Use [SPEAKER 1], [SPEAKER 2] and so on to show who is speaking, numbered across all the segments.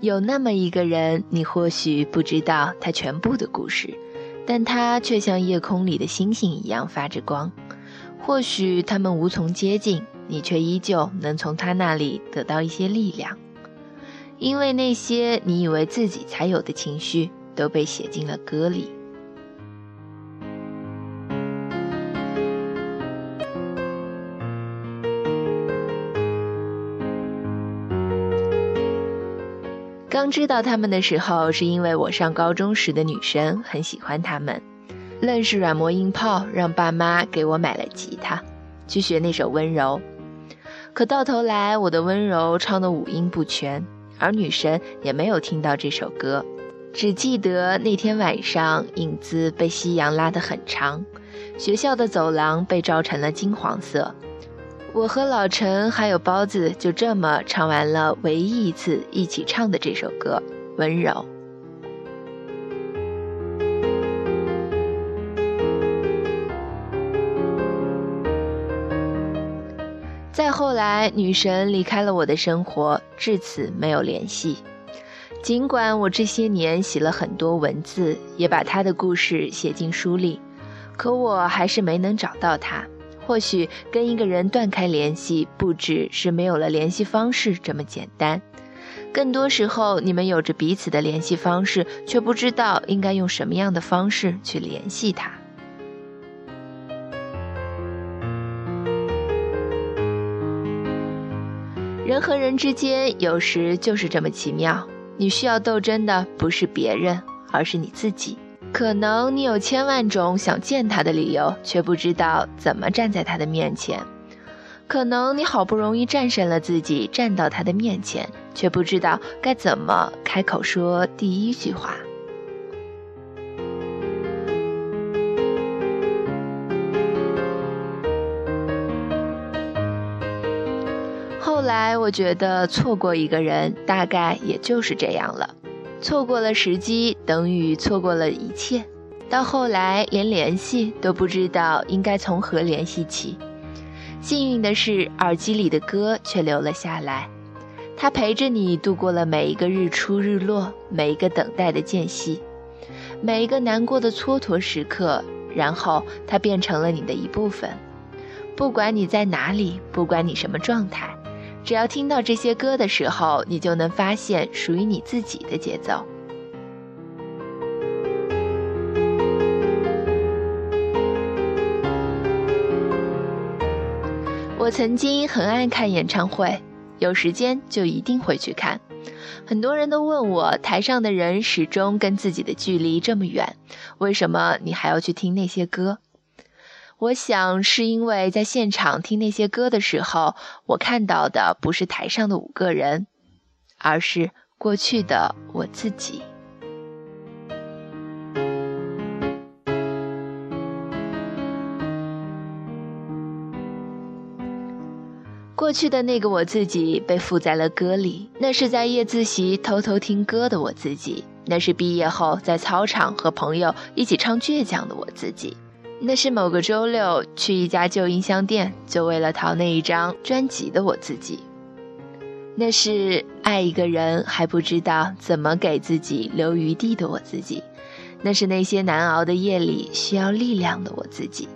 [SPEAKER 1] 有那么一个人，你或许不知道他全部的故事，但他却像夜空里的星星一样发着光。或许他们无从接近，你却依旧能从他那里得到一些力量，因为那些你以为自己才有的情绪，都被写进了歌里。刚知道他们的时候，是因为我上高中时的女生很喜欢他们，愣是软磨硬泡让爸妈给我买了吉他，去学那首温柔。可到头来，我的温柔唱的五音不全，而女神也没有听到这首歌，只记得那天晚上影子被夕阳拉得很长，学校的走廊被照成了金黄色。我和老陈还有包子就这么唱完了唯一一次一起唱的这首歌《温柔》。再后来，女神离开了我的生活，至此没有联系。尽管我这些年写了很多文字，也把她的故事写进书里，可我还是没能找到她。或许跟一个人断开联系，不只是没有了联系方式这么简单，更多时候你们有着彼此的联系方式，却不知道应该用什么样的方式去联系他。人和人之间有时就是这么奇妙，你需要斗争的不是别人，而是你自己。可能你有千万种想见他的理由，却不知道怎么站在他的面前；可能你好不容易战胜了自己，站到他的面前，却不知道该怎么开口说第一句话。后来我觉得，错过一个人，大概也就是这样了。错过了时机，等于错过了一切。到后来，连联系都不知道应该从何联系起。幸运的是，耳机里的歌却留了下来。它陪着你度过了每一个日出日落，每一个等待的间隙，每一个难过的蹉跎时刻。然后，它变成了你的一部分。不管你在哪里，不管你什么状态。只要听到这些歌的时候，你就能发现属于你自己的节奏。我曾经很爱看演唱会，有时间就一定会去看。很多人都问我，台上的人始终跟自己的距离这么远，为什么你还要去听那些歌？我想是因为在现场听那些歌的时候，我看到的不是台上的五个人，而是过去的我自己。过去的那个我自己被附在了歌里，那是在夜自习偷偷听歌的我自己，那是毕业后在操场和朋友一起唱倔强的我自己。那是某个周六去一家旧音箱店，就为了淘那一张专辑的我自己。那是爱一个人还不知道怎么给自己留余地的我自己。那是那些难熬的夜里需要力量的我自己。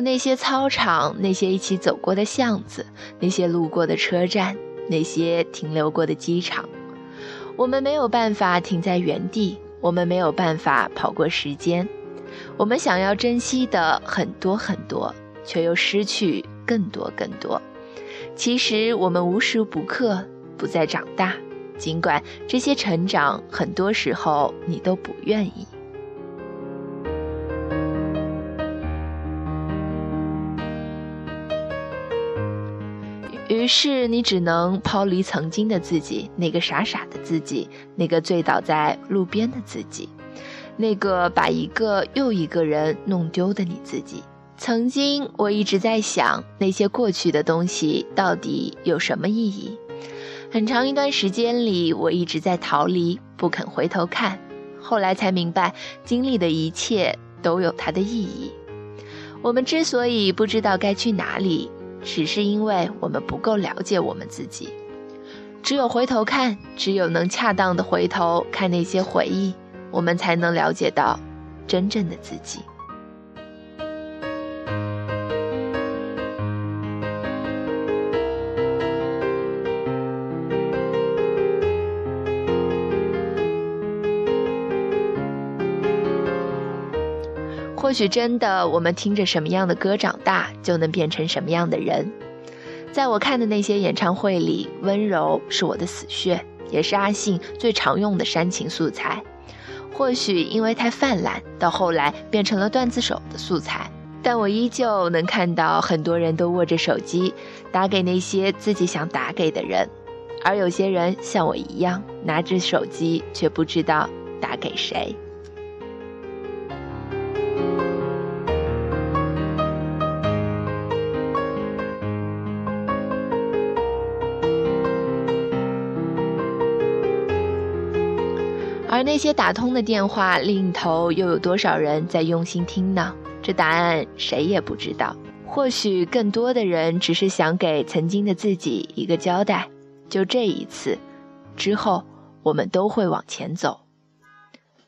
[SPEAKER 1] 那些操场，那些一起走过的巷子，那些路过的车站，那些停留过的机场，我们没有办法停在原地，我们没有办法跑过时间，我们想要珍惜的很多很多，却又失去更多更多。其实我们无时不刻不在长大，尽管这些成长很多时候你都不愿意。于是你只能抛离曾经的自己，那个傻傻的自己，那个醉倒在路边的自己，那个把一个又一个人弄丢的你自己。曾经我一直在想，那些过去的东西到底有什么意义？很长一段时间里，我一直在逃离，不肯回头看。后来才明白，经历的一切都有它的意义。我们之所以不知道该去哪里，只是因为我们不够了解我们自己。只有回头看，只有能恰当的回头看那些回忆，我们才能了解到真正的自己。或许真的，我们听着什么样的歌长大，就能变成什么样的人。在我看的那些演唱会里，温柔是我的死穴，也是阿信最常用的煽情素材。或许因为太泛滥，到后来变成了段子手的素材。但我依旧能看到很多人都握着手机，打给那些自己想打给的人，而有些人像我一样，拿着手机却不知道打给谁。而那些打通的电话，另一头又有多少人在用心听呢？这答案谁也不知道。或许更多的人只是想给曾经的自己一个交代，就这一次，之后我们都会往前走。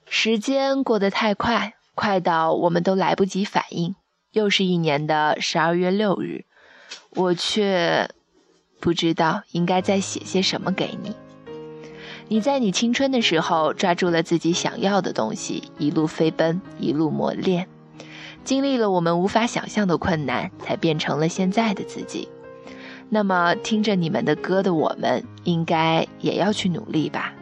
[SPEAKER 1] 时间过得太快，快到我们都来不及反应。又是一年的十二月六日，我却不知道应该再写些什么给你。你在你青春的时候抓住了自己想要的东西，一路飞奔，一路磨练，经历了我们无法想象的困难，才变成了现在的自己。那么，听着你们的歌的我们，应该也要去努力吧。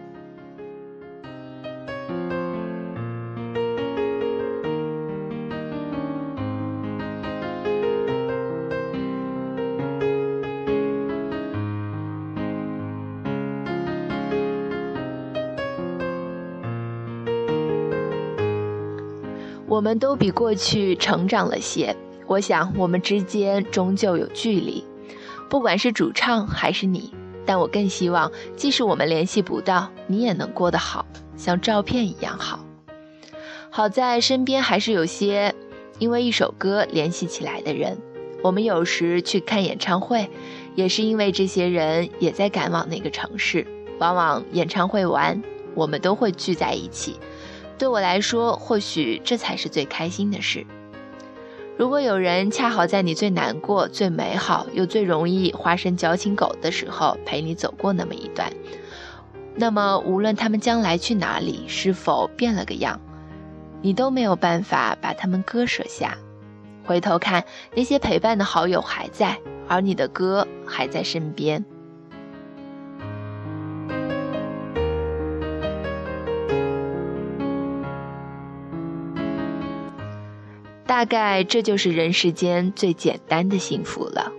[SPEAKER 1] 我们都比过去成长了些，我想我们之间终究有距离，不管是主唱还是你，但我更希望，即使我们联系不到，你也能过得好，像照片一样好。好在身边还是有些因为一首歌联系起来的人，我们有时去看演唱会，也是因为这些人也在赶往那个城市，往往演唱会完，我们都会聚在一起。对我来说，或许这才是最开心的事。如果有人恰好在你最难过、最美好又最容易化身矫情狗的时候陪你走过那么一段，那么无论他们将来去哪里，是否变了个样，你都没有办法把他们割舍下。回头看，那些陪伴的好友还在，而你的歌还在身边。大概这就是人世间最简单的幸福了。